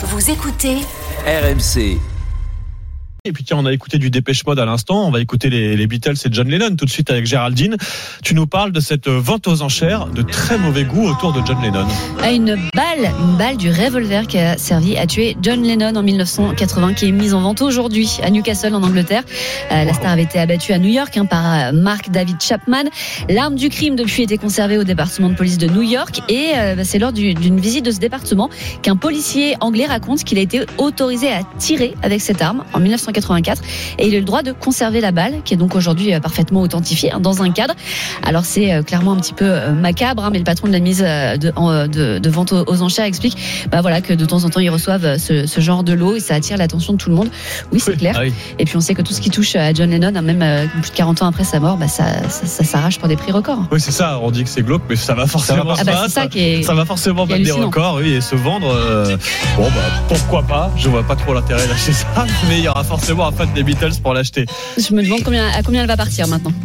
Vous écoutez RMC. Et puis tiens, on a écouté du Dépêche Mode à l'instant, on va écouter les, les Beatles et John Lennon tout de suite avec Géraldine. Tu nous parles de cette vente aux enchères de très mauvais goût autour de John Lennon. à une balle, une balle du revolver qui a servi à tuer John Lennon en 1980, qui est mise en vente aujourd'hui à Newcastle en Angleterre. Euh, la star avait été abattue à New York hein, par euh, Mark David Chapman. L'arme du crime depuis était conservée au département de police de New York et euh, bah, c'est lors du- d'une visite de ce département qu'un policier anglais raconte qu'il a été autorisé à tirer avec cette arme en 1984 et il a le droit de conserver la balle qui est donc aujourd'hui euh, parfaitement authentifiée hein, dans un cadre. Alors c'est euh, clairement un petit peu euh, macabre, hein, mais le patron de la mise de, en, de, de vente aux, aux enchères explique bah voilà que de temps en temps ils reçoivent ce, ce genre de lot et ça attire l'attention de tout le monde. Oui, c'est clair. Ah oui. Et puis on sait que tout ce qui touche à John Lennon, hein, même plus de 40 ans après sa mort, bah ça, ça, ça s'arrache pour des prix records. Oui, c'est ça, on dit que c'est glauque, mais ça va forcément Ah bah ça qui est. Ça va forcément qui est battre des records, oui, et se vendre. euh, bon, bah, pourquoi pas Je vois pas trop l'intérêt d'acheter ça, mais il y aura forcément un fan des Beatles pour l'acheter. Je me demande à combien elle va partir maintenant.